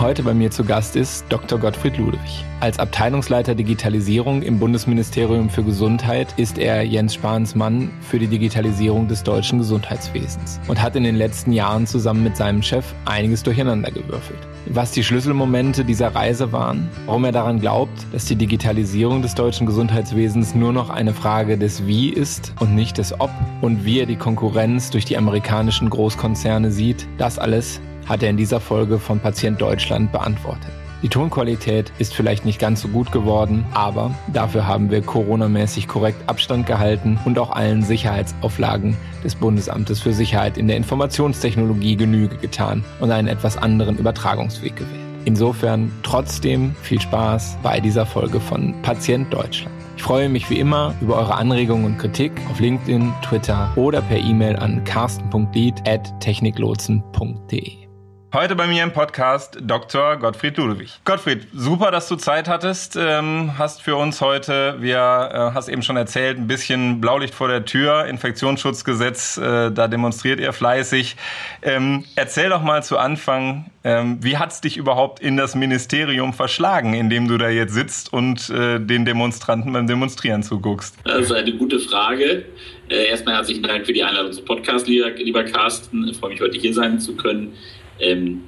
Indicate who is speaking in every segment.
Speaker 1: Heute bei mir zu Gast ist Dr. Gottfried Ludwig. Als Abteilungsleiter Digitalisierung im Bundesministerium für Gesundheit ist er Jens Spahns Mann für die Digitalisierung des deutschen Gesundheitswesens und hat in den letzten Jahren zusammen mit seinem Chef einiges durcheinandergewürfelt. Was die Schlüsselmomente dieser Reise waren, warum er daran glaubt, dass die Digitalisierung des deutschen Gesundheitswesens nur noch eine Frage des Wie ist und nicht des Ob und wie er die Konkurrenz durch die amerikanischen Großkonzerne sieht, das alles hat er in dieser Folge von Patient Deutschland beantwortet. Die Tonqualität ist vielleicht nicht ganz so gut geworden, aber dafür haben wir coronamäßig korrekt Abstand gehalten und auch allen Sicherheitsauflagen des Bundesamtes für Sicherheit in der Informationstechnologie Genüge getan und einen etwas anderen Übertragungsweg gewählt. Insofern trotzdem viel Spaß bei dieser Folge von Patient Deutschland. Ich freue mich wie immer über eure Anregungen und Kritik auf LinkedIn, Twitter oder per E-Mail an carsten.lied at techniklotsen.de. Heute bei mir im Podcast Dr. Gottfried Ludwig. Gottfried, super, dass du Zeit hattest, ähm, hast für uns heute, wir äh, hast eben schon erzählt, ein bisschen Blaulicht vor der Tür, Infektionsschutzgesetz, äh, da demonstriert ihr fleißig. Ähm, erzähl doch mal zu Anfang, ähm, wie hat's dich überhaupt in das Ministerium verschlagen, in dem du da jetzt sitzt und äh, den Demonstranten beim Demonstrieren zuguckst?
Speaker 2: Das ist eine gute Frage. Äh, erstmal herzlichen Dank für die Einladung zum Podcast, lieber Carsten. Ich freue mich, heute hier sein zu können. Ähm,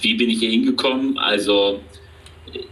Speaker 2: wie bin ich hier hingekommen? Also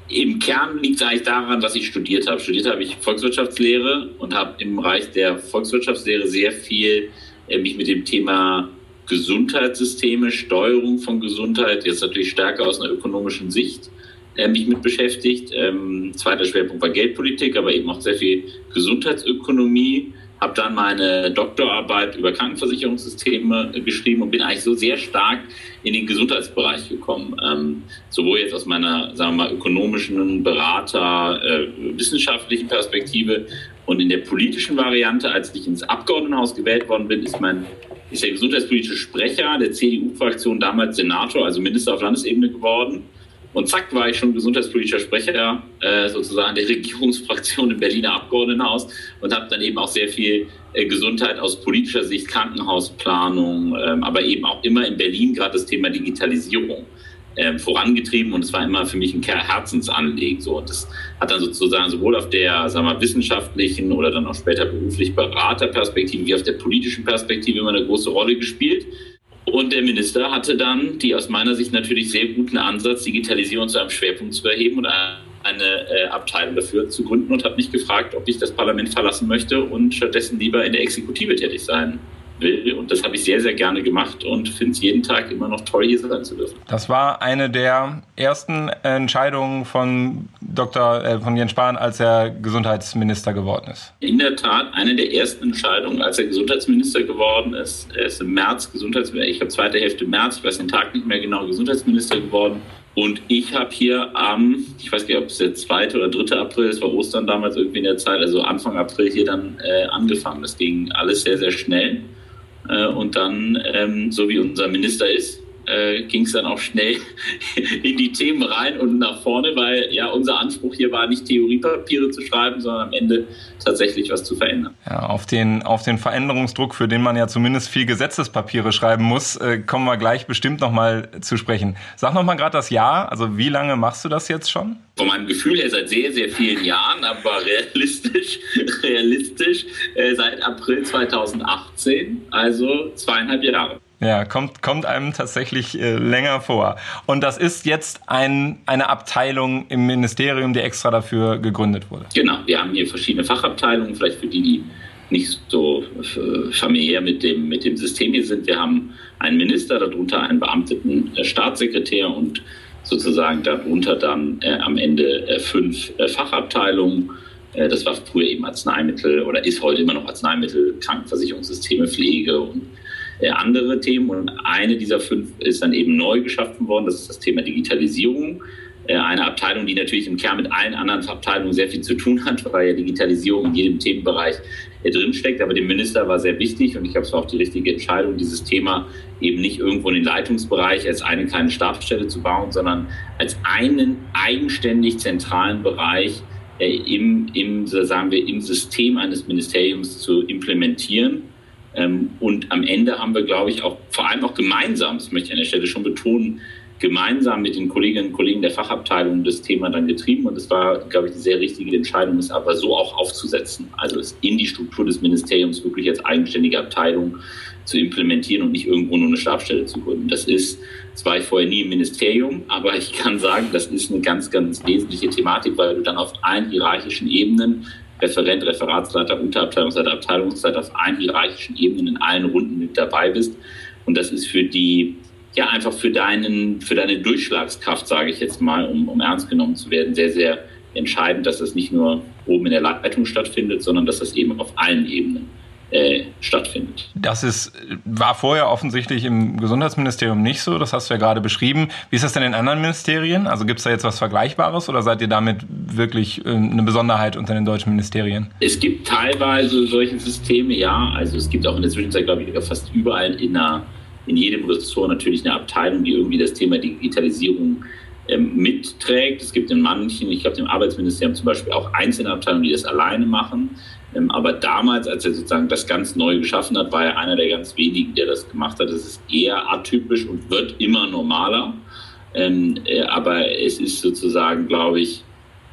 Speaker 2: im Kern liegt es eigentlich daran, was ich studiert habe. Studiert habe ich Volkswirtschaftslehre und habe im Bereich der Volkswirtschaftslehre sehr viel äh, mich mit dem Thema Gesundheitssysteme, Steuerung von Gesundheit, jetzt natürlich stärker aus einer ökonomischen Sicht, äh, mich mit beschäftigt. Ähm, zweiter Schwerpunkt war Geldpolitik, aber eben auch sehr viel Gesundheitsökonomie habe dann meine Doktorarbeit über Krankenversicherungssysteme geschrieben und bin eigentlich so sehr stark in den Gesundheitsbereich gekommen. Ähm, sowohl jetzt aus meiner, sagen wir mal, ökonomischen, Berater, äh, wissenschaftlichen Perspektive und in der politischen Variante, als ich ins Abgeordnetenhaus gewählt worden bin, ist mein ist der gesundheitspolitische Sprecher der CDU-Fraktion damals Senator, also Minister auf Landesebene geworden. Und zack, war ich schon gesundheitspolitischer Sprecher äh, sozusagen der Regierungsfraktion im Berliner Abgeordnetenhaus und habe dann eben auch sehr viel äh, Gesundheit aus politischer Sicht, Krankenhausplanung, ähm, aber eben auch immer in Berlin gerade das Thema Digitalisierung ähm, vorangetrieben und es war immer für mich ein Herzensanliegen. So. Und das hat dann sozusagen sowohl auf der sagen wir, wissenschaftlichen oder dann auch später beruflich Beraterperspektive wie auf der politischen Perspektive immer eine große Rolle gespielt. Und der Minister hatte dann die aus meiner Sicht natürlich sehr guten Ansatz, Digitalisierung zu einem Schwerpunkt zu erheben und eine äh, Abteilung dafür zu gründen und hat mich gefragt, ob ich das Parlament verlassen möchte und stattdessen lieber in der Exekutive tätig sein will. Und das habe ich sehr, sehr gerne gemacht und finde es jeden Tag immer noch toll, hier sein zu dürfen.
Speaker 1: Das war eine der ersten Entscheidungen von Dr. Äh, von Jens Spahn, als er Gesundheitsminister geworden ist.
Speaker 2: In der Tat eine der ersten Entscheidungen, als er Gesundheitsminister geworden ist. Er ist im März Gesundheitsminister, ich habe zweite Hälfte März, ich weiß den Tag nicht mehr genau, Gesundheitsminister geworden. Und ich habe hier am, ich weiß nicht, ob es der 2. oder 3. April, es war Ostern damals irgendwie in der Zeit, also Anfang April hier dann äh, angefangen. Das ging alles sehr, sehr schnell. Äh, und dann, ähm, so wie unser Minister ist, äh, ging es dann auch schnell in die Themen rein und nach vorne, weil ja unser Anspruch hier war, nicht Theoriepapiere zu schreiben, sondern am Ende tatsächlich was zu verändern.
Speaker 1: Ja, auf den, auf den Veränderungsdruck, für den man ja zumindest viel Gesetzespapiere schreiben muss, äh, kommen wir gleich bestimmt nochmal zu sprechen. Sag nochmal gerade das Jahr, also wie lange machst du das jetzt schon?
Speaker 2: Von meinem Gefühl her seit sehr, sehr vielen Jahren, aber realistisch, realistisch äh, seit April 2018, also zweieinhalb Jahre.
Speaker 1: Ja, kommt, kommt einem tatsächlich äh, länger vor. Und das ist jetzt ein, eine Abteilung im Ministerium, die extra dafür gegründet wurde.
Speaker 2: Genau, wir haben hier verschiedene Fachabteilungen, vielleicht für die, die nicht so äh, familiär mit dem, mit dem System hier sind. Wir haben einen Minister, darunter einen beamteten äh, Staatssekretär und sozusagen darunter dann äh, am Ende äh, fünf Fachabteilungen. das war früher eben Arzneimittel oder ist heute immer noch Arzneimittel, Krankenversicherungssysteme, Pflege und andere Themen. Und eine dieser fünf ist dann eben neu geschaffen worden. Das ist das Thema Digitalisierung. Äh, eine Abteilung, die natürlich im Kern mit allen anderen Abteilungen sehr viel zu tun hat, weil ja Digitalisierung in jedem Themenbereich äh, drinsteckt. Aber dem Minister war sehr wichtig und ich glaube, es war auch die richtige Entscheidung, dieses Thema eben nicht irgendwo in den Leitungsbereich als eine kleine Stabsstelle zu bauen, sondern als einen eigenständig zentralen Bereich im, im, sagen wir, im System eines Ministeriums zu implementieren und am Ende haben wir, glaube ich, auch vor allem auch gemeinsam, das möchte ich an der Stelle schon betonen, gemeinsam mit den Kolleginnen und Kollegen der Fachabteilung das Thema dann getrieben. Und es war, glaube ich, eine sehr richtige Entscheidung, es aber so auch aufzusetzen. Also es in die Struktur des Ministeriums wirklich als eigenständige Abteilung zu implementieren und nicht irgendwo nur eine Stabstelle zu gründen. Das ist, das war ich vorher nie im Ministerium, aber ich kann sagen, das ist eine ganz, ganz wesentliche Thematik, weil du dann auf allen hierarchischen Ebenen Referent, Referatsleiter, Unterabteilungsleiter, Abteilungsleiter auf allen hierarchischen Ebenen in allen Runden mit dabei bist. Und das ist für die ja einfach für deinen, für deine Durchschlagskraft, sage ich jetzt mal, um, um ernst genommen zu werden, sehr, sehr entscheidend, dass das nicht nur oben in der Leitung stattfindet, sondern dass das eben auf allen Ebenen äh, stattfindet.
Speaker 1: Das ist, war vorher offensichtlich im Gesundheitsministerium nicht so, das hast du ja gerade beschrieben. Wie ist das denn in anderen Ministerien? Also gibt es da jetzt was Vergleichbares oder seid ihr damit wirklich äh, eine Besonderheit unter den deutschen Ministerien?
Speaker 2: Es gibt teilweise solche Systeme, ja. Also es gibt auch in der Zwischenzeit, glaube ich, fast überall in einer in jedem Ressort natürlich eine Abteilung, die irgendwie das Thema Digitalisierung ähm, mitträgt. Es gibt in manchen, ich glaube, im Arbeitsministerium zum Beispiel auch einzelne Abteilungen, die das alleine machen. Ähm, aber damals, als er sozusagen das ganz neu geschaffen hat, war er einer der ganz wenigen, der das gemacht hat. Das ist eher atypisch und wird immer normaler. Ähm, äh, aber es ist sozusagen, glaube ich,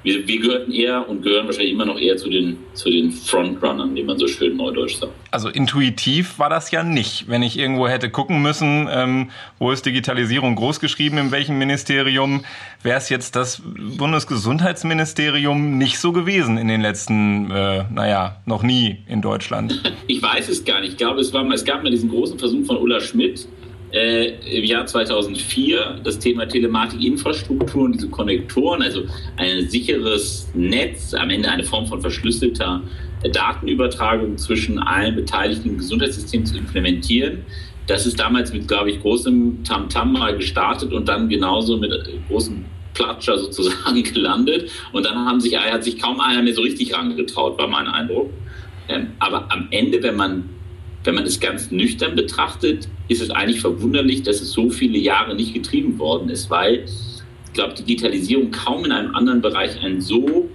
Speaker 2: wir, wir gehörten eher und gehören wahrscheinlich immer noch eher zu den, zu den Frontrunnern, wie man so schön neudeutsch sagt.
Speaker 1: Also intuitiv war das ja nicht. Wenn ich irgendwo hätte gucken müssen, ähm, wo ist Digitalisierung großgeschrieben, in welchem Ministerium, wäre es jetzt das Bundesgesundheitsministerium nicht so gewesen in den letzten, äh, naja, noch nie in Deutschland.
Speaker 2: Ich weiß es gar nicht. Ich glaube, es, war, es gab mal diesen großen Versuch von Ulla Schmidt, äh, im Jahr 2004 das Thema Telematikinfrastruktur und diese Konnektoren, also ein sicheres Netz, am Ende eine Form von verschlüsselter Datenübertragung zwischen allen beteiligten Gesundheitssystemen zu implementieren. Das ist damals mit, glaube ich, großem Tamtam -Tam mal gestartet und dann genauso mit großem Platscher sozusagen gelandet. Und dann haben sich, hat sich kaum einer mehr so richtig rangetraut, war mein Eindruck. Ähm, aber am Ende, wenn man wenn man es ganz nüchtern betrachtet, ist es eigentlich verwunderlich, dass es so viele Jahre nicht getrieben worden ist, weil ich glaube, Digitalisierung kaum in einem anderen Bereich einen so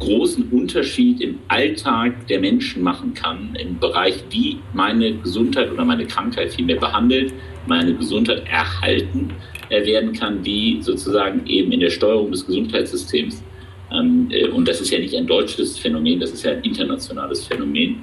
Speaker 2: großen Unterschied im Alltag der Menschen machen kann, im Bereich, wie meine Gesundheit oder meine Krankheit vielmehr behandelt, meine Gesundheit erhalten äh, werden kann, wie sozusagen eben in der Steuerung des Gesundheitssystems. Ähm, äh, und das ist ja nicht ein deutsches Phänomen, das ist ja ein internationales Phänomen.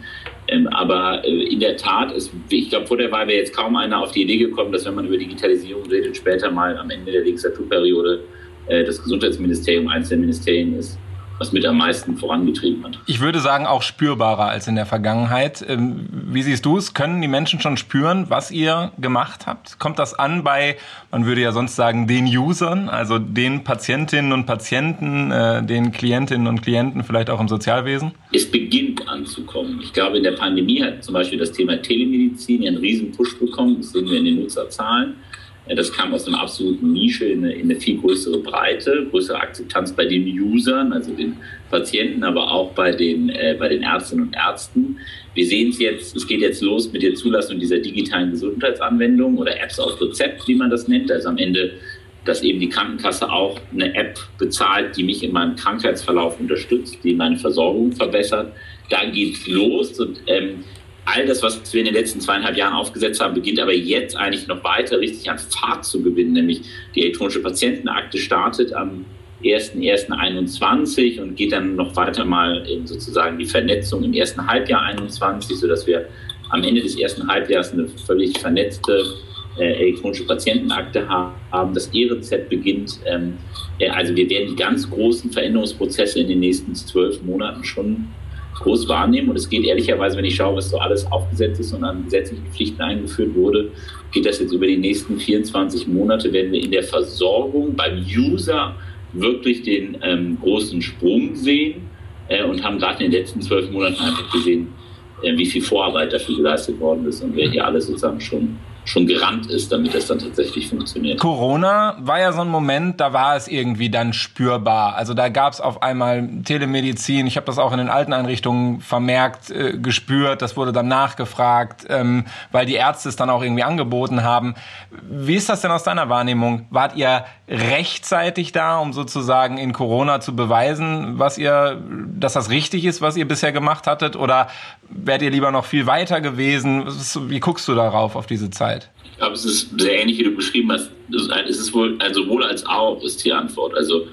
Speaker 2: Ähm, aber äh, in der Tat, ist, ich glaube, vor der Wahl wäre jetzt kaum einer auf die Idee gekommen, dass wenn man über Digitalisierung redet, später mal am Ende der Legislaturperiode äh, das Gesundheitsministerium eines der Ministerien ist was mit am meisten vorangetrieben hat.
Speaker 1: Ich würde sagen, auch spürbarer als in der Vergangenheit. Ähm, wie siehst du es? Können die Menschen schon spüren, was ihr gemacht habt? Kommt das an bei, man würde ja sonst sagen, den Usern, also den Patientinnen und Patienten, äh, den Klientinnen und Klienten, vielleicht auch im Sozialwesen?
Speaker 2: Es beginnt anzukommen. Ich glaube, in der Pandemie hat zum Beispiel das Thema Telemedizin einen riesen Push bekommen. Das sehen wir in den Nutzerzahlen. Das kam aus einer absoluten Nische in eine, in eine, viel größere Breite, größere Akzeptanz bei den Usern, also den Patienten, aber auch bei den, äh, bei den Ärztinnen und Ärzten. Wir sehen es jetzt, es geht jetzt los mit der Zulassung dieser digitalen Gesundheitsanwendung oder Apps auf Rezept, wie man das nennt. Also am Ende, dass eben die Krankenkasse auch eine App bezahlt, die mich in meinem Krankheitsverlauf unterstützt, die meine Versorgung verbessert. Da geht's los und ähm, all das, was wir in den letzten zweieinhalb Jahren aufgesetzt haben, beginnt aber jetzt eigentlich noch weiter richtig an Fahrt zu gewinnen. Nämlich die elektronische Patientenakte startet am 1.1.21 und geht dann noch weiter mal in sozusagen die Vernetzung im ersten Halbjahr 21, sodass wir am Ende des ersten Halbjahres eine völlig vernetzte äh, elektronische Patientenakte haben. Das E-Rezept beginnt. Ähm, äh, also wir werden die ganz großen Veränderungsprozesse in den nächsten zwölf Monaten schon groß wahrnehmen. Und es geht ehrlicherweise, wenn ich schaue, was so alles aufgesetzt ist und an gesetzlichen Pflichten eingeführt wurde, geht das jetzt über die nächsten 24 Monate, werden wir in der Versorgung beim User wirklich den ähm, großen Sprung sehen äh, und haben gerade in den letzten zwölf Monaten einfach gesehen, äh, wie viel Vorarbeit dafür geleistet worden ist und wer hier alles sozusagen schon schon gerannt ist, damit das dann tatsächlich funktioniert.
Speaker 1: Corona war ja so ein Moment, da war es irgendwie dann spürbar. Also da gab es auf einmal Telemedizin. Ich habe das auch in den alten Einrichtungen vermerkt, äh, gespürt. Das wurde dann nachgefragt, ähm, weil die Ärzte es dann auch irgendwie angeboten haben. Wie ist das denn aus deiner Wahrnehmung? Wart ihr rechtzeitig da, um sozusagen in Corona zu beweisen, was ihr, dass das richtig ist, was ihr bisher gemacht hattet? Oder wärt ihr lieber noch viel weiter gewesen? Wie guckst du darauf, auf diese Zeit?
Speaker 2: Glaube, es ist sehr ähnlich, wie du beschrieben hast. Es ist wohl, also sowohl als auch ist die Antwort. Also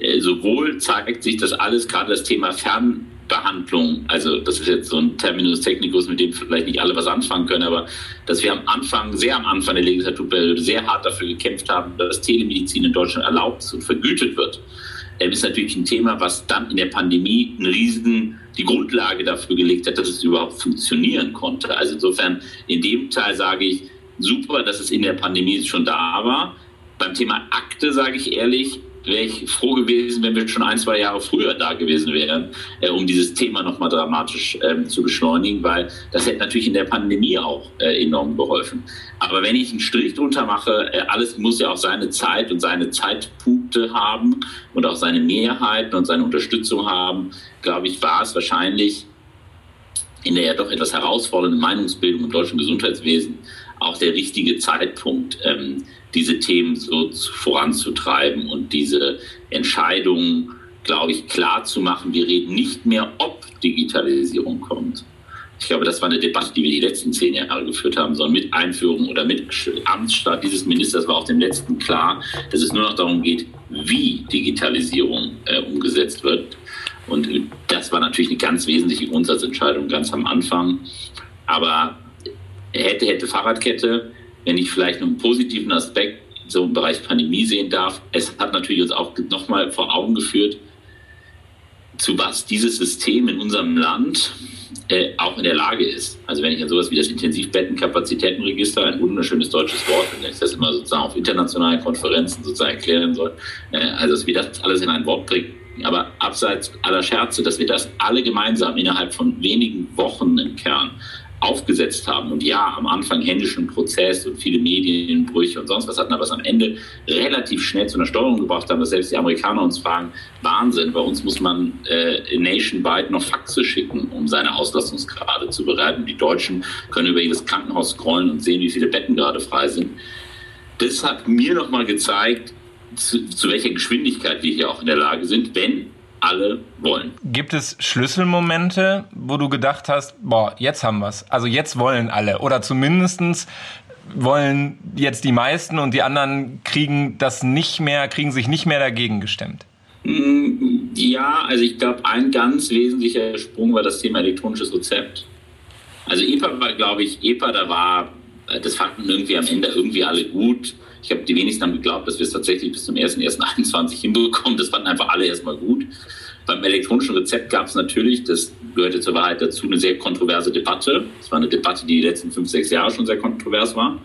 Speaker 2: äh, sowohl zeigt sich das alles, gerade das Thema Fernbehandlung, also das ist jetzt so ein Terminus technicus, mit dem vielleicht nicht alle was anfangen können, aber dass wir am Anfang, sehr am Anfang der Legislaturperiode sehr hart dafür gekämpft haben, dass Telemedizin in Deutschland erlaubt und vergütet wird ist natürlich ein Thema, was dann in der Pandemie einen riesen die Grundlage dafür gelegt hat, dass es überhaupt funktionieren konnte. Also insofern in dem Teil sage ich, super, dass es in der Pandemie schon da war. Beim Thema Akte sage ich ehrlich, wäre ich froh gewesen, wenn wir schon ein, zwei Jahre früher da gewesen wären, äh, um dieses Thema nochmal dramatisch ähm, zu beschleunigen, weil das hätte natürlich in der Pandemie auch äh, enorm geholfen. Aber wenn ich einen Strich drunter mache, äh, alles muss ja auch seine Zeit und seine Zeitpunkte haben und auch seine Mehrheiten und seine Unterstützung haben, glaube ich, war es wahrscheinlich in der ja doch etwas herausfordernden Meinungsbildung im deutschen Gesundheitswesen auch der richtige Zeitpunkt, ähm, diese Themen so voranzutreiben und diese Entscheidungen, glaube ich, klar zu machen. Wir reden nicht mehr, ob Digitalisierung kommt. Ich glaube, das war eine Debatte, die wir die letzten zehn Jahre geführt haben, sondern mit Einführung oder mit Amtsstart dieses Ministers war auch dem letzten klar, dass es nur noch darum geht, wie Digitalisierung äh, umgesetzt wird. Und das war natürlich eine ganz wesentliche Grundsatzentscheidung ganz am Anfang. Aber hätte, hätte Fahrradkette, wenn ich vielleicht einen positiven Aspekt so im Bereich Pandemie sehen darf, es hat natürlich uns auch nochmal vor Augen geführt, zu was dieses System in unserem Land äh, auch in der Lage ist. Also wenn ich an sowas wie das Intensivbettenkapazitätenregister, ein wunderschönes deutsches Wort, wenn ich das immer sozusagen auf internationalen Konferenzen sozusagen erklären soll, äh, also dass wir das alles in ein Wort bringen, aber abseits aller Scherze, dass wir das alle gemeinsam innerhalb von wenigen Wochen im Kern aufgesetzt haben und ja, am Anfang händischen Prozess und viele Medienbrüche und sonst was hatten, aber es am Ende relativ schnell zu einer Steuerung gebracht haben, dass selbst die Amerikaner uns fragen, Wahnsinn, bei uns muss man äh, nationwide noch Faxe schicken, um seine Auslastungsgrade zu bereiten. Die Deutschen können über jedes Krankenhaus scrollen und sehen, wie viele Betten gerade frei sind. Das hat mir nochmal gezeigt, zu, zu welcher Geschwindigkeit wir hier auch in der Lage sind, wenn alle wollen.
Speaker 1: Gibt es Schlüsselmomente, wo du gedacht hast, boah, jetzt haben wir es. Also jetzt wollen alle. Oder zumindestens wollen jetzt die meisten und die anderen kriegen das nicht mehr, kriegen sich nicht mehr dagegen gestemmt.
Speaker 2: Mm, ja, also ich glaube, ein ganz wesentlicher Sprung war das Thema elektronisches Rezept. Also EPA war, glaube ich, EPA, da war, das fanden irgendwie am Ende irgendwie alle gut. Ich habe die wenigsten haben geglaubt, dass wir es tatsächlich bis zum 1.1.21 hinbekommen. Das fanden einfach alle erstmal gut. Beim elektronischen Rezept gab es natürlich, das gehörte zur Wahrheit dazu, eine sehr kontroverse Debatte. Es war eine Debatte, die die letzten fünf, sechs Jahre schon sehr kontrovers war.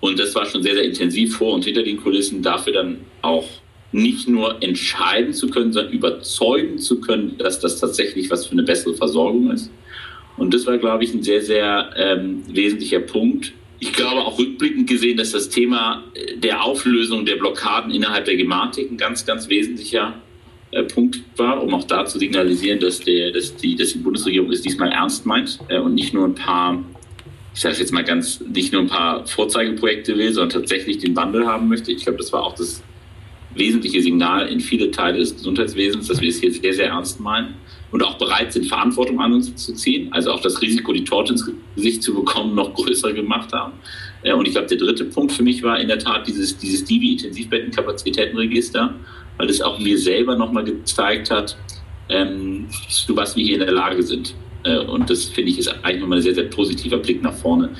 Speaker 2: Und das war schon sehr, sehr intensiv vor und hinter den Kulissen, dafür dann auch nicht nur entscheiden zu können, sondern überzeugen zu können, dass das tatsächlich was für eine bessere Versorgung ist. Und das war, glaube ich, ein sehr, sehr ähm, wesentlicher Punkt, ich glaube auch rückblickend gesehen, dass das Thema äh, der Auflösung der Blockaden innerhalb der Gematik ein ganz, ganz wesentlicher äh, Punkt war, um auch da zu signalisieren, dass, der, dass, die, dass die Bundesregierung es diesmal ernst meint äh, und nicht nur ein paar, ich sage jetzt mal ganz, nicht nur ein paar Vorzeigeprojekte will, sondern tatsächlich den Wandel haben möchte. Ich glaube, das war auch das wesentliche Signal in viele Teile des Gesundheitswesens, dass wir es hier sehr, sehr ernst meinen und auch bereit sind, Verantwortung an uns zu ziehen, also auch das Risiko, die Torte ins Gesicht zu bekommen, noch größer gemacht haben. Äh, und ich glaube, der dritte Punkt für mich war in der Tat dieses, dieses Divi-Intensivbettenkapazitätenregister, weil es auch mir selber nochmal gezeigt hat, ähm, zu was wir hier in der Lage sind. Äh, und das finde ich ist eigentlich nochmal ein sehr, sehr positiver Blick nach vorne,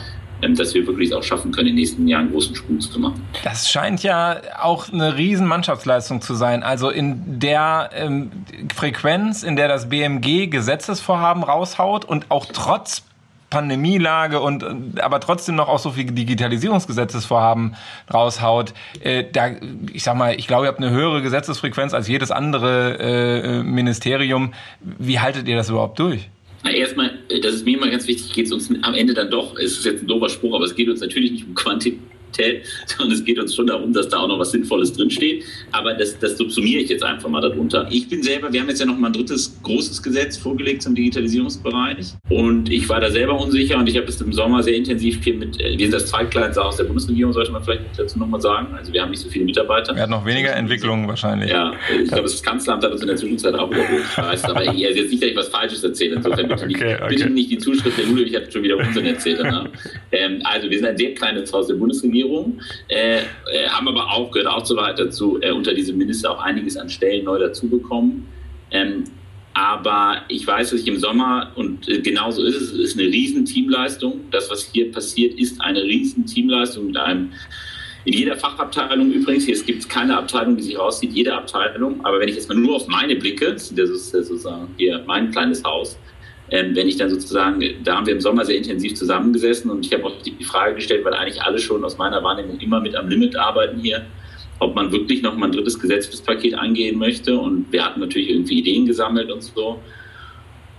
Speaker 2: dass wir wirklich auch schaffen können, in den nächsten Jahren großen Sprung zu machen.
Speaker 1: Das scheint ja auch eine riesen Mannschaftsleistung zu sein. Also in der ähm, Frequenz, in der das BMG Gesetzesvorhaben raushaut und auch trotz Pandemielage und aber trotzdem noch auch so viel Digitalisierungsgesetzesvorhaben raushaut, äh, da ich sag mal, ich glaube, ihr habt eine höhere Gesetzesfrequenz als jedes andere äh, Ministerium. Wie haltet ihr das überhaupt durch?
Speaker 2: Erstmal, das ist mir immer ganz wichtig, geht es uns am Ende dann doch, es ist jetzt ein doofer Spruch, aber es geht uns natürlich nicht um Quantität Qualität, sondern es geht uns schon darum, dass da auch noch was Sinnvolles drinsteht. Aber das, das subsumiere ich jetzt einfach mal darunter. Ich bin selber, wir haben jetzt ja noch mal ein drittes großes Gesetz vorgelegt zum Digitalisierungsbereich. Und ich war da selber unsicher und ich habe es im Sommer sehr intensiv hier mit, äh, wir sind das zweitkleinste aus der Bundesregierung, sollte man vielleicht dazu nochmal sagen. Also wir haben nicht so viele Mitarbeiter.
Speaker 1: Wir hatten noch weniger Entwicklungen wahrscheinlich.
Speaker 2: Ja, ich glaube, das Kanzleramt hat uns in der Zwischenzeit auch überholt. Ich weiß, aber ich, also jetzt nicht, dass ich was Falsches erzähle. Insofern bitte, nicht, okay, okay. bitte nicht die Zuschrift der Ludwig hat schon wieder Unsinn erzählt. Ne? ähm, also wir sind ein sehr kleines Haus der Bundesregierung. Regierung, äh, äh, haben aber auch, gehört auch so weit dazu, äh, unter diesem Minister auch einiges an Stellen neu dazu bekommen. Ähm, aber ich weiß, dass ich im Sommer, und äh, genauso ist es, ist eine Riesenteamleistung. Das, was hier passiert, ist eine Riesenteamleistung mit einem in jeder Fachabteilung übrigens, hier gibt es keine Abteilung, die sich rauszieht, jede Abteilung. Aber wenn ich jetzt mal nur auf meine blicke, das ist sozusagen hier mein kleines Haus, ähm, wenn ich dann sozusagen, da haben wir im Sommer sehr intensiv zusammengesessen und ich habe auch die Frage gestellt, weil eigentlich alle schon aus meiner Wahrnehmung immer mit am Limit arbeiten hier, ob man wirklich noch mal ein drittes Gesetzespaket angehen möchte. Und wir hatten natürlich irgendwie Ideen gesammelt und so.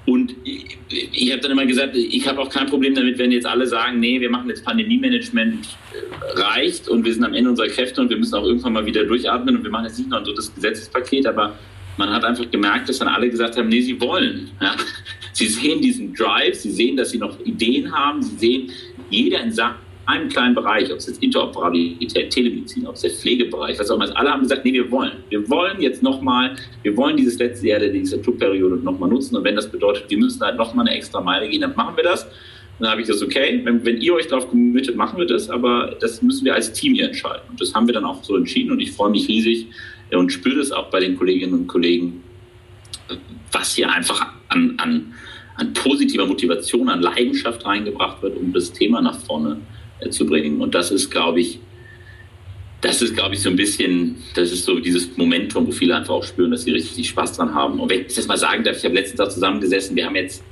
Speaker 2: Und ich, ich habe dann immer gesagt, ich habe auch kein Problem damit, wenn jetzt alle sagen, nee, wir machen jetzt Pandemie-Management, äh, reicht und wir sind am Ende unserer Kräfte und wir müssen auch irgendwann mal wieder durchatmen und wir machen jetzt nicht noch ein drittes Gesetzespaket, aber man hat einfach gemerkt, dass dann alle gesagt haben, nee, sie wollen. Ja. Sie sehen diesen Drive, sie sehen, dass sie noch Ideen haben, sie sehen, jeder in einem kleinen Bereich, ob es jetzt Interoperabilität, Telemedizin, ob es der Pflegebereich, was auch immer, alle haben gesagt, nee, wir wollen. Wir wollen jetzt nochmal, wir wollen dieses letzte Jahr der Legislaturperiode nochmal nutzen und wenn das bedeutet, wir müssen halt nochmal eine extra Meile gehen, dann machen wir das. dann habe ich das, okay, wenn, wenn ihr euch darauf committet, machen wir das, aber das müssen wir als Team hier entscheiden. Und das haben wir dann auch so entschieden und ich freue mich riesig, und spüre das auch bei den Kolleginnen und Kollegen, was hier einfach an, an, an positiver Motivation, an Leidenschaft reingebracht wird, um das Thema nach vorne äh, zu bringen. Und das ist, glaube ich, das ist, glaube ich, so ein bisschen, das ist so dieses Momentum, wo viele einfach auch spüren, dass sie richtig Spaß dran haben. Und wenn ich das mal sagen darf, ich habe letztens auch zusammengesessen, wir haben jetzt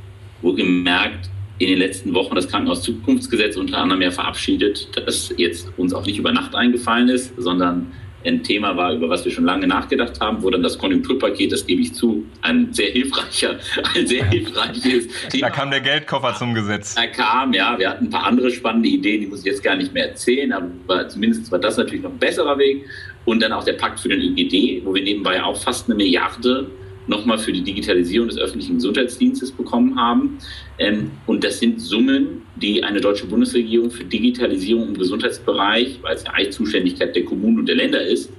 Speaker 2: wohl gemerkt, in den letzten Wochen das Krankenhauszukunftsgesetz unter anderem ja verabschiedet, das jetzt uns auch nicht über Nacht eingefallen ist, sondern ein Thema war, über was wir schon lange nachgedacht haben, wo dann das Konjunkturpaket, das gebe ich zu, ein sehr hilfreicher, ein sehr hilfreiches
Speaker 1: Thema. Da kam der Geldkoffer zum Gesetz.
Speaker 2: Da kam, ja, wir hatten ein paar andere spannende Ideen, die muss ich jetzt gar nicht mehr erzählen, aber zumindest war das natürlich noch ein besserer Weg. Und dann auch der Pakt für den ÖGD, wo wir nebenbei auch fast eine Milliarde nochmal für die Digitalisierung des öffentlichen Gesundheitsdienstes bekommen haben. Ähm, und das sind Summen, die eine deutsche Bundesregierung für Digitalisierung im Gesundheitsbereich, weil es ja eigentlich Zuständigkeit der Kommunen und der Länder ist,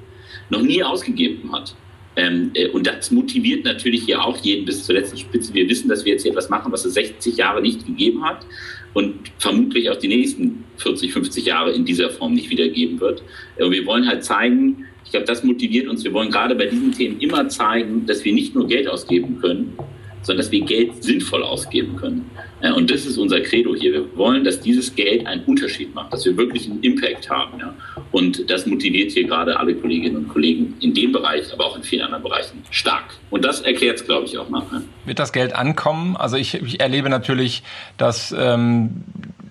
Speaker 2: noch nie ausgegeben hat. Ähm, äh, und das motiviert natürlich hier auch jeden bis zur letzten Spitze. Wir wissen, dass wir jetzt hier etwas machen, was es 60 Jahre nicht gegeben hat und vermutlich auch die nächsten 40, 50 Jahre in dieser Form nicht wieder geben wird. Und wir wollen halt zeigen, glaube, das motiviert uns. Wir wollen gerade bei diesen Themen immer zeigen, dass wir nicht nur Geld ausgeben können, sondern dass wir Geld sinnvoll ausgeben können. Und das ist unser Credo hier. Wir wollen, dass dieses Geld einen Unterschied macht, dass wir wirklich einen Impact haben. Und das motiviert hier gerade alle Kolleginnen und Kollegen in dem Bereich, aber auch in vielen anderen Bereichen stark. Und das erklärt es, glaube ich, auch. Ja.
Speaker 1: Wird das Geld ankommen? Also ich, ich erlebe natürlich, dass ähm,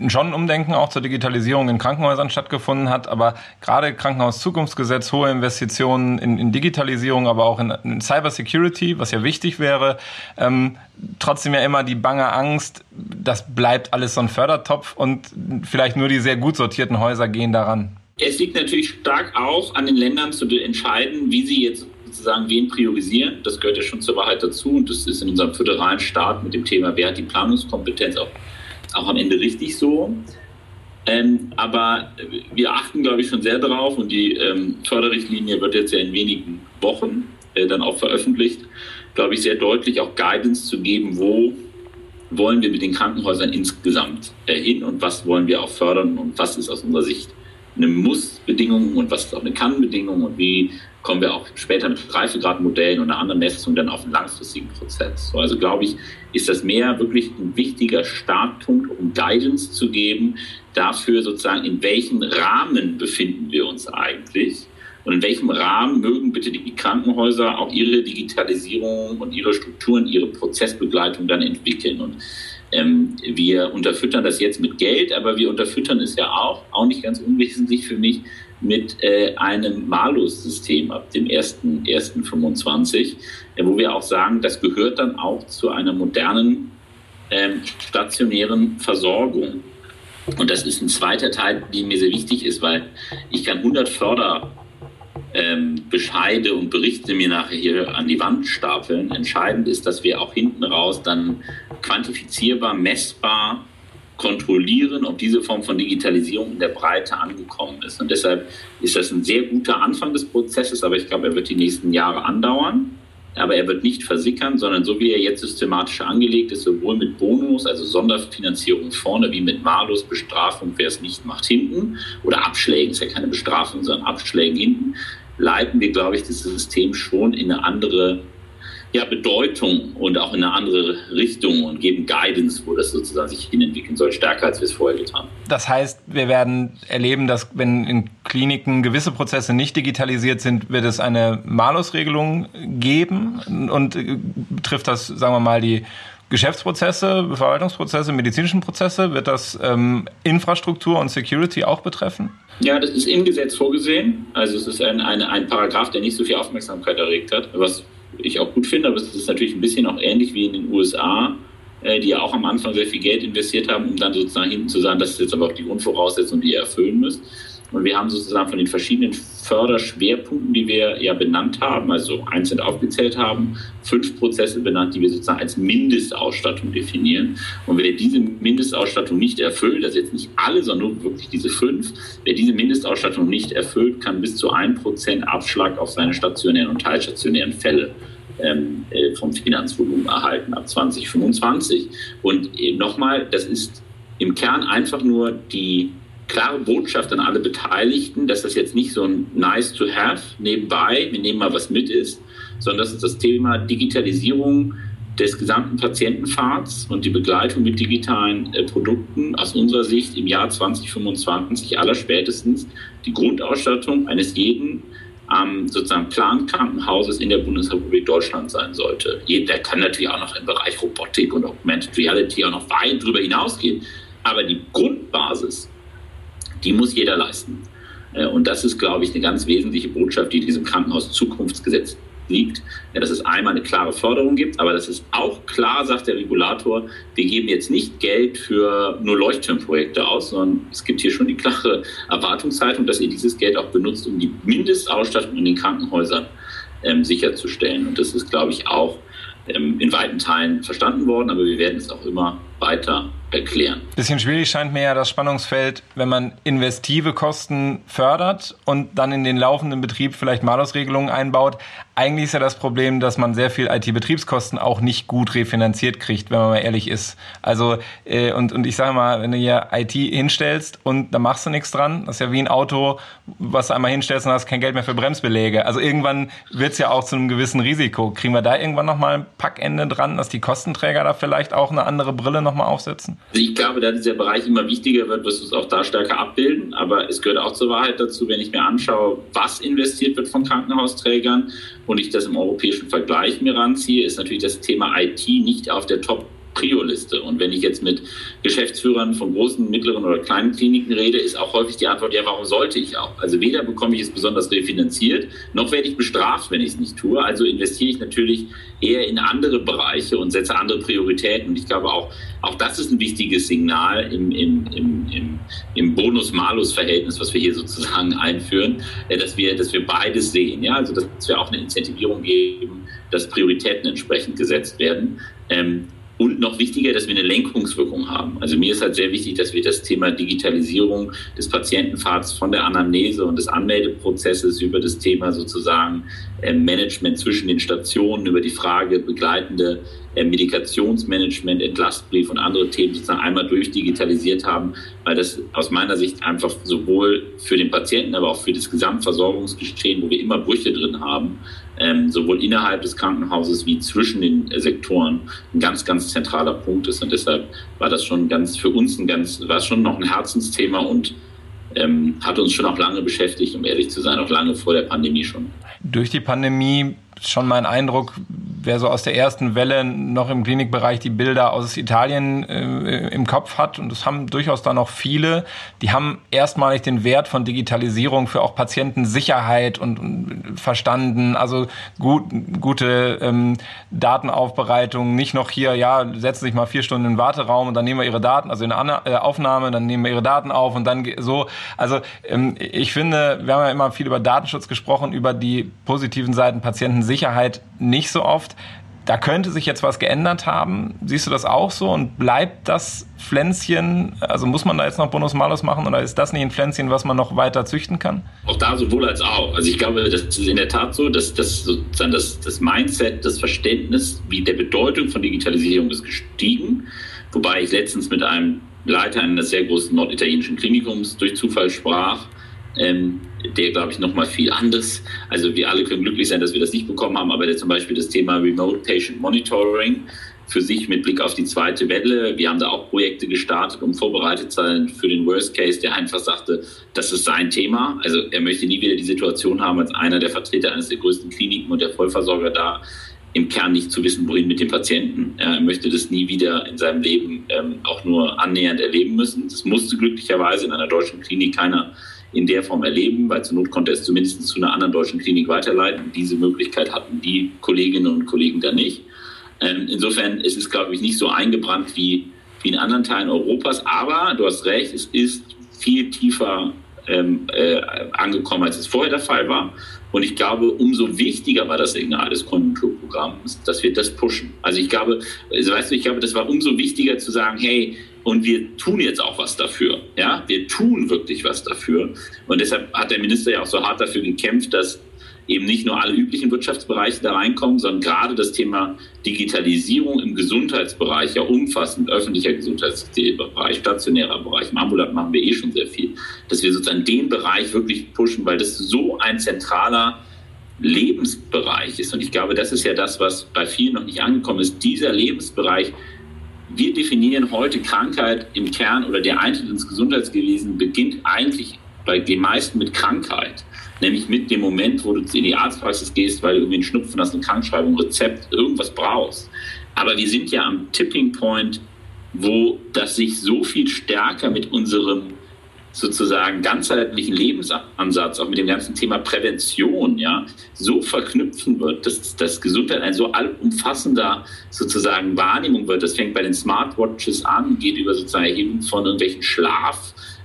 Speaker 1: schon ein Umdenken auch zur Digitalisierung in Krankenhäusern stattgefunden hat, aber gerade Krankenhauszukunftsgesetz, hohe Investitionen in, in Digitalisierung, aber auch in, in Cybersecurity, was ja wichtig wäre, ähm, trotzdem ja immer die bange Angst, das bleibt alles so ein Fördertopf und vielleicht nur die sehr gut sortierten Häuser gehen daran.
Speaker 2: Es liegt natürlich stark auch an den Ländern zu entscheiden, wie sie jetzt sozusagen wen priorisieren. Das gehört ja schon zur Wahrheit dazu und das ist in unserem föderalen Staat mit dem Thema, wer hat die Planungskompetenz auch auch am Ende richtig so. Ähm, aber wir achten, glaube ich, schon sehr darauf und die ähm, Förderrichtlinie wird jetzt ja in wenigen Wochen äh, dann auch veröffentlicht, glaube ich, sehr deutlich auch Guidance zu geben, wo wollen wir mit den Krankenhäusern insgesamt äh, hin und was wollen wir auch fördern und was ist aus unserer Sicht eine Muss-Bedingung und was ist auch eine Kann-Bedingung und wie kommen wir auch später mit Reifegradmodellen und einer anderen Messung dann auf einen langfristigen Prozess. So, also glaube ich, ist das mehr wirklich ein wichtiger Startpunkt, um Guidance zu geben, dafür sozusagen, in welchem Rahmen befinden wir uns eigentlich und in welchem Rahmen mögen bitte die Krankenhäuser auch ihre Digitalisierung und ihre Strukturen, ihre Prozessbegleitung dann entwickeln. Und ähm, wir unterfüttern das jetzt mit Geld, aber wir unterfüttern es ja auch, auch nicht ganz unwesentlich für mich, mit äh, einem Malus-System ab dem 1.1.25, äh, wo wir auch sagen, das gehört dann auch zu einer modernen ähm, stationären Versorgung. Und das ist ein zweiter Teil, der mir sehr wichtig ist, weil ich kann 100 Förder ähm, und Berichte mir nachher hier an die Wand stapeln. Entscheidend ist, dass wir auch hinten raus dann quantifizierbar, messbar kontrollieren, ob diese Form von Digitalisierung in der Breite angekommen ist. Und deshalb ist das ein sehr guter Anfang des Prozesses, aber ich glaube, er wird die nächsten Jahre andauern. Aber er wird nicht versickern, sondern so wie er jetzt systematisch angelegt ist, sowohl mit Bonus, also Sonderfinanzierung vorne, wie mit Malus, Bestrafung, wer es nicht macht, hinten, oder Abschlägen, ist ja keine Bestrafung, sondern Abschlägen hinten, leiten wir, glaube ich, das System schon in eine andere ja, Bedeutung und auch in eine andere Richtung und geben Guidance, wo das sozusagen sich hinentwickeln soll, stärker als wir es vorher getan haben.
Speaker 1: Das heißt, wir werden erleben, dass wenn in Kliniken gewisse Prozesse nicht digitalisiert sind, wird es eine Malus-Regelung geben und äh, trifft das, sagen wir mal, die Geschäftsprozesse, Verwaltungsprozesse, medizinischen Prozesse, wird das ähm, Infrastruktur und Security auch betreffen?
Speaker 2: Ja, das ist im Gesetz vorgesehen. Also es ist ein, ein, ein Paragraph, der nicht so viel Aufmerksamkeit erregt hat, was ich auch gut finde, aber es ist natürlich ein bisschen auch ähnlich wie in den USA, äh, die ja auch am Anfang sehr viel Geld investiert haben, um dann sozusagen hinten zu sagen, das ist jetzt aber auch die Grundvoraussetzung, die ihr erfüllen müsst. Und wir haben sozusagen von den verschiedenen Förderschwerpunkten, die wir ja benannt haben, also einzeln aufgezählt haben, fünf Prozesse benannt, die wir sozusagen als Mindestausstattung definieren. Und wer diese Mindestausstattung nicht erfüllt, das ist jetzt nicht alle, sondern wirklich diese fünf, wer diese Mindestausstattung nicht erfüllt, kann bis zu ein Prozent Abschlag auf seine stationären und teilstationären Fälle ähm, äh, vom Finanzvolumen erhalten ab 2025. Und äh, nochmal, das ist im Kern einfach nur die klare Botschaft an alle Beteiligten, dass das jetzt nicht so ein nice to have nebenbei, wir nehmen mal was mit ist, sondern dass das Thema Digitalisierung des gesamten Patientenpfads und die Begleitung mit digitalen äh, Produkten aus unserer Sicht im Jahr 2025 allerspätestens die Grundausstattung eines jeden ähm, sozusagen Plankrankenhauses in der Bundesrepublik Deutschland sein sollte. Der kann natürlich auch noch im Bereich Robotik und Augmented Reality auch noch weit darüber hinausgehen. Aber die Grundbasis die muss jeder leisten. Äh, und das ist, glaube ich, eine ganz wesentliche Botschaft, die diesem Krankenhaus-Zukunftsgesetz liegt. Ja, dass es einmal eine klare Förderung gibt, aber dass es auch klar sagt der Regulator, wir geben jetzt nicht Geld für nur Leuchtturmprojekte aus, sondern es gibt hier schon die klare Erwartungshaltung, dass ihr dieses Geld auch benutzt, um die Mindestausstattung in den Krankenhäusern ähm, sicherzustellen. Und das ist, glaube ich, auch ähm, in weiten Teilen verstanden worden, aber wir werden es auch immer weiter erklären.
Speaker 1: Bisschen schwierig scheint mir ja das Spannungsfeld, wenn man investive Kosten fördert und dann in den laufenden Betrieb vielleicht Malusregelungen einbaut. Eigentlich ist ja das Problem, dass man sehr viel IT-Betriebskosten auch nicht gut refinanziert kriegt, wenn man mal ehrlich ist. Also, äh, und, und ich sage mal, wenn du hier IT hinstellst und da machst du nichts dran, das ist ja wie ein Auto, was du einmal hinstellst und hast kein Geld mehr für Bremsbeläge. Also irgendwann wird es ja auch zu einem gewissen Risiko. Kriegen wir da irgendwann nochmal ein Packende dran, dass die Kostenträger da vielleicht auch eine andere Brille nochmal aufsetzen?
Speaker 2: Also ich glaube, dass dieser Bereich immer wichtiger wird, wirst du es auch da stärker abbilden. Aber es gehört auch zur Wahrheit dazu, wenn ich mir anschaue, was investiert wird von Krankenhausträgern und ich das im europäischen Vergleich mir ranziehe, ist natürlich das Thema IT nicht auf der Top Prio-Liste. Und wenn ich jetzt mit Geschäftsführern von großen, mittleren oder kleinen Kliniken rede, ist auch häufig die Antwort, ja, warum sollte ich auch? Also weder bekomme ich es besonders refinanziert, noch werde ich bestraft, wenn ich es nicht tue. Also investiere ich natürlich eher in andere Bereiche und setze andere Prioritäten. Und ich glaube auch, auch das ist ein wichtiges Signal im, im, im, im, im Bonus-Malus-Verhältnis, was wir hier sozusagen einführen, äh, dass wir, dass wir beides sehen. Ja? Also dass wir auch eine Incentivierung geben, dass Prioritäten entsprechend gesetzt werden. Ähm, und noch wichtiger, dass wir eine Lenkungswirkung haben. Also mir ist halt sehr wichtig, dass wir das Thema Digitalisierung des Patientenpfads von der Anamnese und des Anmeldeprozesses über das Thema sozusagen äh, Management zwischen den Stationen, über die Frage begleitende äh, Medikationsmanagement, Entlastbrief und andere Themen sozusagen einmal durchdigitalisiert haben, weil das aus meiner Sicht einfach sowohl für den Patienten, aber auch für das Gesamtversorgungsgeschehen, wo wir immer Brüche drin haben, ähm, sowohl innerhalb des Krankenhauses wie zwischen den äh, Sektoren ein ganz, ganz zentraler Punkt ist. Und deshalb war das schon ganz für uns ein ganz, war schon noch ein Herzensthema und ähm, hat uns schon auch lange beschäftigt, um ehrlich zu sein, auch lange vor der Pandemie schon.
Speaker 1: Durch die Pandemie schon mein Eindruck, wer so aus der ersten Welle noch im Klinikbereich die Bilder aus Italien äh, im Kopf hat, und das haben durchaus da noch viele, die haben erstmalig den Wert von Digitalisierung für auch Patientensicherheit und, und verstanden. Also gut, gute ähm, Datenaufbereitung, nicht noch hier, ja, setzen sich mal vier Stunden in den Warteraum und dann nehmen wir ihre Daten, also in der äh, Aufnahme, dann nehmen wir ihre Daten auf und dann so. Also ähm, ich finde, wir haben ja immer viel über Datenschutz gesprochen, über die positiven Seiten Patientensicherheit nicht so oft. Da könnte sich jetzt was geändert haben. Siehst du das auch so? Und bleibt das Pflänzchen, also muss man da jetzt noch Bonus Malus machen oder ist das nicht ein Pflänzchen, was man noch weiter züchten kann?
Speaker 2: Auch da sowohl als auch. Also ich glaube, das ist in der Tat so, dass, dass sozusagen das, das Mindset, das Verständnis wie der Bedeutung von Digitalisierung ist gestiegen. Wobei ich letztens mit einem Leiter eines sehr großen norditalienischen Klinikums durch Zufall sprach, ähm, der, glaube ich, nochmal viel anders. Also wir alle können glücklich sein, dass wir das nicht bekommen haben, aber der zum Beispiel das Thema Remote Patient Monitoring für sich mit Blick auf die zweite Welle. Wir haben da auch Projekte gestartet, um vorbereitet zu sein für den Worst Case, der einfach sagte, das ist sein Thema. Also er möchte nie wieder die Situation haben, als einer der Vertreter eines der größten Kliniken und der Vollversorger da im Kern nicht zu wissen, wohin mit dem Patienten. Er möchte das nie wieder in seinem Leben ähm, auch nur annähernd erleben müssen. Das musste glücklicherweise in einer deutschen Klinik keiner in der Form erleben, weil zur Not konnte es zumindest zu einer anderen deutschen Klinik weiterleiten. Diese Möglichkeit hatten die Kolleginnen und Kollegen da nicht. Ähm, insofern ist es, glaube ich, nicht so eingebrannt wie, wie in anderen Teilen Europas. Aber du hast recht, es ist viel tiefer ähm, äh, angekommen, als es vorher der Fall war. Und ich glaube, umso wichtiger war das Signal des Konjunkturprogramms, dass wir das pushen. Also ich glaube, also weißt du, ich glaube, das war umso wichtiger zu sagen, hey, und wir tun jetzt auch was dafür. Ja, wir tun wirklich was dafür. Und deshalb hat der Minister ja auch so hart dafür gekämpft, dass eben nicht nur alle üblichen Wirtschaftsbereiche da reinkommen, sondern gerade das Thema Digitalisierung im Gesundheitsbereich, ja umfassend öffentlicher Gesundheitsbereich, stationärer Bereich, im Ambulant machen wir eh schon sehr viel, dass wir sozusagen den Bereich wirklich pushen, weil das so ein zentraler Lebensbereich ist. Und ich glaube, das ist ja das, was bei vielen noch nicht angekommen ist. Dieser Lebensbereich wir definieren heute Krankheit im Kern oder der Eintritt ins Gesundheitswesen beginnt eigentlich bei den meisten mit Krankheit. Nämlich mit dem Moment, wo du in die Arztpraxis gehst, weil du irgendwie einen Schnupfen hast, eine Krankschreibung, Rezept, irgendwas brauchst. Aber wir sind ja am Tipping Point, wo das sich so viel stärker mit unserem sozusagen ganzheitlichen Lebensansatz, auch mit dem ganzen Thema Prävention, ja, so verknüpfen wird, dass, dass Gesundheit ein so allumfassender sozusagen Wahrnehmung wird. Das fängt bei den Smartwatches an, geht über sozusagen Erhebung von irgendwelchen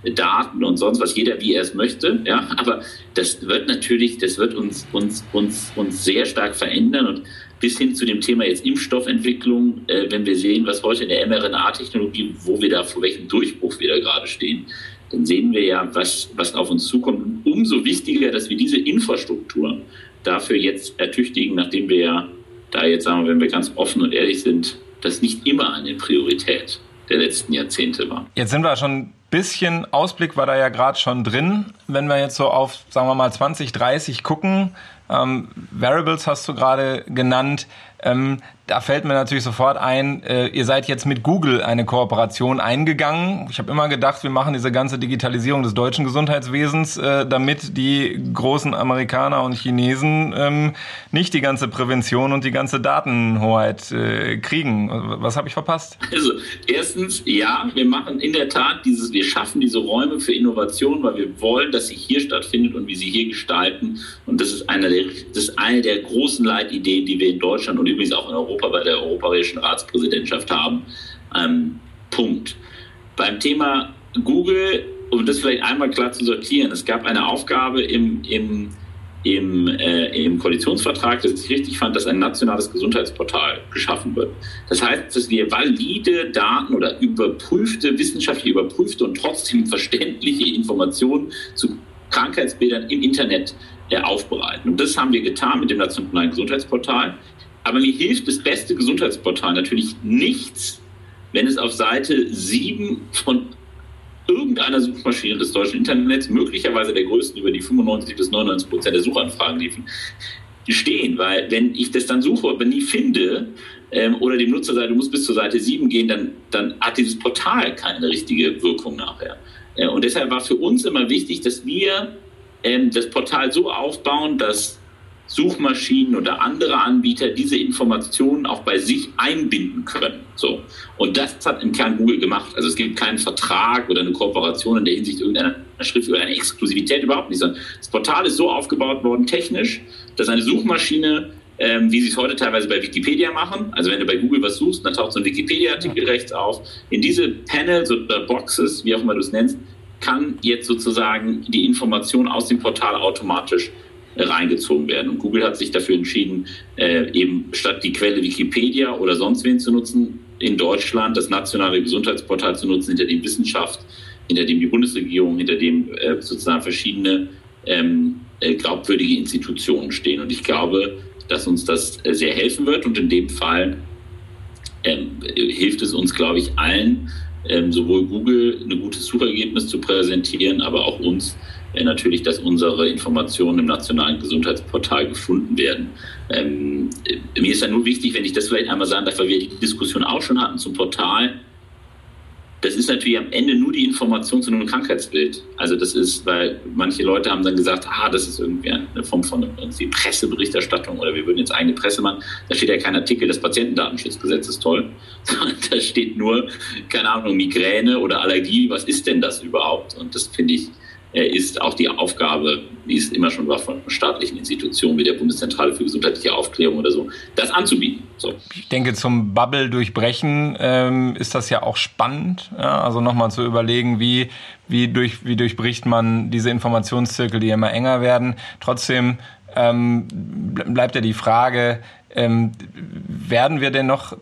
Speaker 2: Schlafdaten und sonst was, jeder wie er es möchte, ja, aber das wird natürlich, das wird uns, uns, uns, uns sehr stark verändern und bis hin zu dem Thema jetzt Impfstoffentwicklung, äh, wenn wir sehen, was heute in der mRNA-Technologie, wo wir da, vor welchem Durchbruch wir da gerade stehen, dann sehen wir ja, was, was auf uns zukommt. Umso wichtiger, dass wir diese Infrastruktur dafür jetzt ertüchtigen, nachdem wir ja da jetzt sagen, wenn wir ganz offen und ehrlich sind, das nicht immer eine Priorität der letzten Jahrzehnte war.
Speaker 1: Jetzt sind wir schon bisschen Ausblick war da ja gerade schon drin. Wenn wir jetzt so auf, sagen wir mal, 2030 gucken, ähm, Variables hast du gerade genannt, ähm, da fällt mir natürlich sofort ein, äh, ihr seid jetzt mit Google eine Kooperation eingegangen. Ich habe immer gedacht, wir machen diese ganze Digitalisierung des deutschen Gesundheitswesens, äh, damit die großen Amerikaner und Chinesen ähm, nicht die ganze Prävention und die ganze Datenhoheit äh, kriegen. Was habe ich verpasst?
Speaker 2: Also erstens, ja, wir machen in der Tat dieses, wir schaffen diese Räume für Innovation, weil wir wollen, dass sie hier stattfindet und wie sie hier gestalten. Und das ist eine der, das ist eine der großen Leitideen, die wir in Deutschland und übrigens auch in Europa bei der Europäischen Ratspräsidentschaft haben. Ähm, Punkt. Beim Thema Google, um das vielleicht einmal klar zu sortieren, es gab eine Aufgabe im, im, im, äh, im Koalitionsvertrag, das ich richtig fand, dass ein nationales Gesundheitsportal geschaffen wird. Das heißt, dass wir valide Daten oder überprüfte, wissenschaftlich überprüfte und trotzdem verständliche Informationen zu Krankheitsbildern im Internet äh, aufbereiten. Und das haben wir getan mit dem nationalen Gesundheitsportal. Aber mir hilft das beste Gesundheitsportal natürlich nichts, wenn es auf Seite 7 von irgendeiner Suchmaschine des deutschen Internets, möglicherweise der größten, über die 95 bis 99 Prozent der Suchanfragen liefen, stehen. Weil wenn ich das dann suche, aber nie finde, ähm, oder dem Nutzer sage, du musst bis zur Seite 7 gehen, dann, dann hat dieses Portal keine richtige Wirkung nachher. Äh, und deshalb war für uns immer wichtig, dass wir ähm, das Portal so aufbauen, dass Suchmaschinen oder andere Anbieter diese Informationen auch bei sich einbinden können. So. Und das hat im Kern Google gemacht. Also es gibt keinen Vertrag oder eine Kooperation in der Hinsicht irgendeiner Schrift oder eine Exklusivität überhaupt nicht, sondern das Portal ist so aufgebaut worden technisch, dass eine Suchmaschine ähm, wie sie es heute teilweise bei Wikipedia machen. Also wenn du bei Google was suchst, dann taucht so ein Wikipedia-Artikel rechts auf. In diese Panels oder Boxes, wie auch immer du es nennst, kann jetzt sozusagen die Information aus dem Portal automatisch reingezogen werden. Und Google hat sich dafür entschieden, äh, eben statt die Quelle Wikipedia oder sonst wen zu nutzen, in Deutschland das nationale Gesundheitsportal zu nutzen, hinter dem Wissenschaft, hinter dem die Bundesregierung, hinter dem äh, sozusagen verschiedene ähm, äh, glaubwürdige Institutionen stehen. Und ich glaube, dass uns das äh, sehr helfen wird. Und in dem Fall ähm, hilft es uns, glaube ich, allen, ähm, sowohl Google ein gutes Suchergebnis zu präsentieren, aber auch uns natürlich, dass unsere Informationen im nationalen Gesundheitsportal gefunden werden. Ähm, äh, mir ist ja nur wichtig, wenn ich das vielleicht einmal sagen darf, weil wir die Diskussion auch schon hatten zum Portal, das ist natürlich am Ende nur die Information zu einem Krankheitsbild. Also das ist, weil manche Leute haben dann gesagt, ah, das ist irgendwie eine Form von irgendwie Presseberichterstattung oder wir würden jetzt eigene Presse machen. Da steht ja kein Artikel des Patientendatenschutzgesetzes toll, sondern da steht nur, keine Ahnung, Migräne oder Allergie. Was ist denn das überhaupt? Und das finde ich, ist auch die Aufgabe, wie es immer schon war, von staatlichen Institutionen wie der Bundeszentrale für gesundheitliche Aufklärung oder so, das anzubieten. So.
Speaker 1: Ich denke, zum Bubble durchbrechen ähm, ist das ja auch spannend. Ja? Also nochmal zu überlegen, wie, wie, durch, wie durchbricht man diese Informationszirkel, die immer enger werden. Trotzdem ähm, bleibt ja die Frage, ähm, werden wir denn noch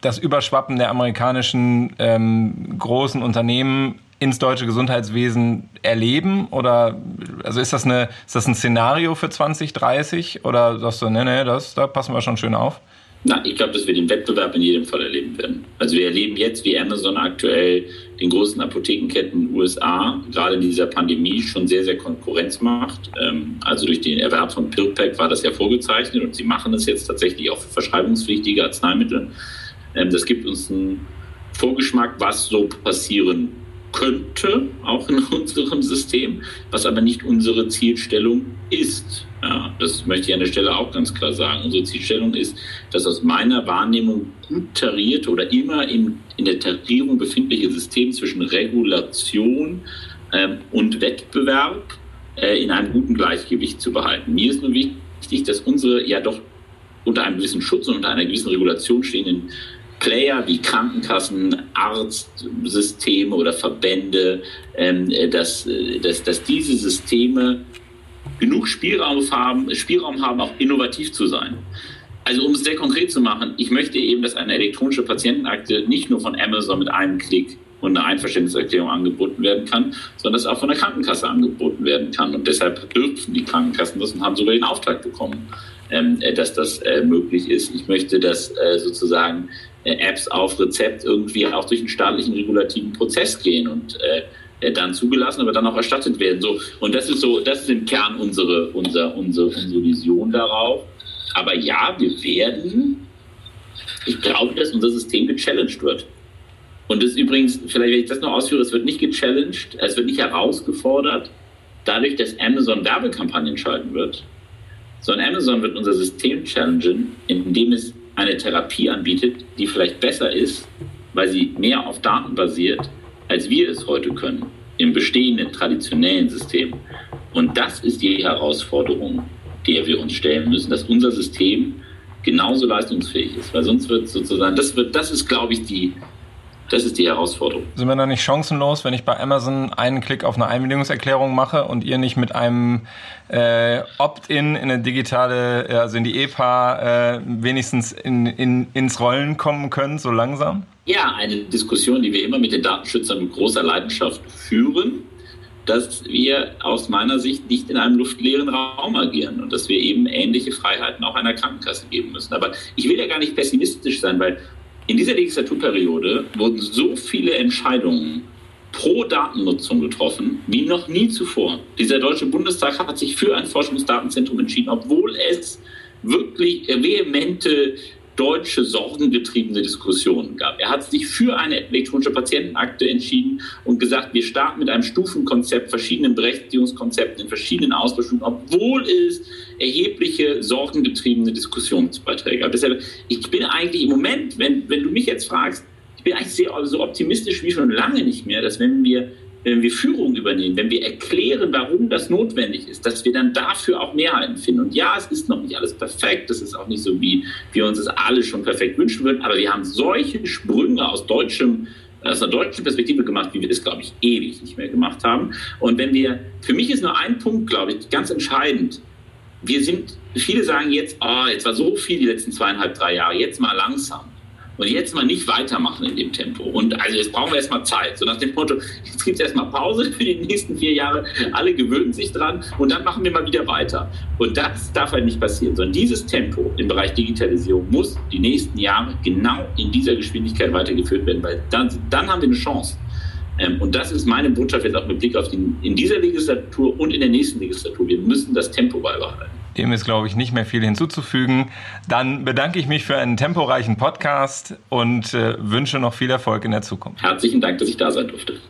Speaker 1: das Überschwappen der amerikanischen ähm, großen Unternehmen ins deutsche Gesundheitswesen erleben? Oder also ist das eine, ist das ein Szenario für 2030? Oder sagst du, nee, nee, das, da passen wir schon schön auf?
Speaker 2: Na, ich glaube, dass wir den Wettbewerb in jedem Fall erleben werden. Also wir erleben jetzt, wie Amazon aktuell den großen Apothekenketten in den USA gerade in dieser Pandemie schon sehr, sehr Konkurrenz macht. Ähm, also durch den Erwerb von PillPack war das ja vorgezeichnet und sie machen es jetzt tatsächlich auch für verschreibungspflichtige Arzneimittel. Ähm, das gibt uns einen Vorgeschmack, was so passieren könnte, auch in unserem System, was aber nicht unsere Zielstellung ist. Ja, das möchte ich an der Stelle auch ganz klar sagen. Unsere Zielstellung ist, dass aus meiner Wahrnehmung gut tarierte oder immer in, in der Tarierung befindliche System zwischen Regulation ähm, und Wettbewerb äh, in einem guten Gleichgewicht zu behalten. Mir ist nur wichtig, dass unsere ja doch unter einem gewissen Schutz und unter einer gewissen Regulation stehenden Player wie Krankenkassen, Arztsysteme oder Verbände, ähm, dass, dass, dass diese Systeme genug Spielraum haben, Spielraum haben, auch innovativ zu sein. Also um es sehr konkret zu machen, ich möchte eben, dass eine elektronische Patientenakte nicht nur von Amazon mit einem Klick und einer Einverständniserklärung angeboten werden kann, sondern dass auch von der Krankenkasse angeboten werden kann. Und deshalb dürfen die Krankenkassen das und haben sogar den Auftrag bekommen, ähm, dass das äh, möglich ist. Ich möchte, dass äh, sozusagen äh, Apps auf Rezept irgendwie auch durch einen staatlichen regulativen Prozess gehen und äh, äh, dann zugelassen, aber dann auch erstattet werden. So und das ist so, das ist im Kern unsere unser, unsere, unsere Vision darauf. Aber ja, wir werden. Ich glaube, dass unser System gechallenged wird. Und das übrigens, vielleicht wenn ich das noch ausführe, es wird nicht gechallenged, es wird nicht herausgefordert, dadurch, dass Amazon Werbekampagnen schalten wird, sondern Amazon wird unser System challengen, indem es eine Therapie anbietet, die vielleicht besser ist, weil sie mehr auf Daten basiert, als wir es heute können, im bestehenden traditionellen System. Und das ist die Herausforderung, der wir uns stellen müssen, dass unser System genauso leistungsfähig ist, weil sonst wird sozusagen, das wird, das ist, glaube ich, die, das ist die Herausforderung.
Speaker 1: Sind wir da nicht chancenlos, wenn ich bei Amazon einen Klick auf eine Einwilligungserklärung mache und ihr nicht mit einem äh, Opt-in in eine digitale, also in die EPA äh, wenigstens in, in, ins Rollen kommen könnt, so langsam?
Speaker 2: Ja, eine Diskussion, die wir immer mit den Datenschützern mit großer Leidenschaft führen, dass wir aus meiner Sicht nicht in einem luftleeren Raum agieren und dass wir eben ähnliche Freiheiten auch einer Krankenkasse geben müssen. Aber ich will ja gar nicht pessimistisch sein, weil in dieser Legislaturperiode wurden so viele Entscheidungen pro Datennutzung getroffen wie noch nie zuvor. Dieser Deutsche Bundestag hat sich für ein Forschungsdatenzentrum entschieden, obwohl es wirklich vehemente deutsche sorgengetriebene Diskussionen gab. Er hat sich für eine elektronische Patientenakte entschieden und gesagt, wir starten mit einem Stufenkonzept, verschiedenen Berechtigungskonzepten in verschiedenen Ausrichtungen, obwohl es erhebliche sorgengetriebene Diskussionsbeiträge gab. Deshalb, ich bin eigentlich im Moment, wenn, wenn du mich jetzt fragst, ich bin eigentlich sehr, so optimistisch wie schon lange nicht mehr, dass wenn wir wenn wir Führung übernehmen, wenn wir erklären, warum das notwendig ist, dass wir dann dafür auch Mehrheiten finden. Und ja, es ist noch nicht alles perfekt, es ist auch nicht so, wie wir uns es alle schon perfekt wünschen würden, aber wir haben solche Sprünge aus deutschem aus einer deutschen Perspektive gemacht, wie wir das, glaube ich, ewig nicht mehr gemacht haben. Und wenn wir, für mich ist nur ein Punkt, glaube ich, ganz entscheidend. Wir sind, viele sagen jetzt, oh, jetzt war so viel die letzten zweieinhalb, drei Jahre, jetzt mal langsam und jetzt mal nicht weitermachen in dem Tempo. Und also jetzt brauchen wir erstmal Zeit. So nach dem Motto, jetzt gibt es erstmal Pause für die nächsten vier Jahre, alle gewöhnen sich dran und dann machen wir mal wieder weiter. Und das darf halt nicht passieren, sondern dieses Tempo im Bereich Digitalisierung muss die nächsten Jahre genau in dieser Geschwindigkeit weitergeführt werden, weil dann, dann haben wir eine Chance. Ähm, und das ist meine Botschaft jetzt auch mit Blick auf die, in dieser Legislatur und in der nächsten Legislatur. Wir müssen das Tempo beibehalten.
Speaker 1: Dem ist, glaube ich, nicht mehr viel hinzuzufügen. Dann bedanke ich mich für einen temporeichen Podcast und äh, wünsche noch viel Erfolg in der Zukunft.
Speaker 2: Herzlichen Dank, dass ich da sein durfte.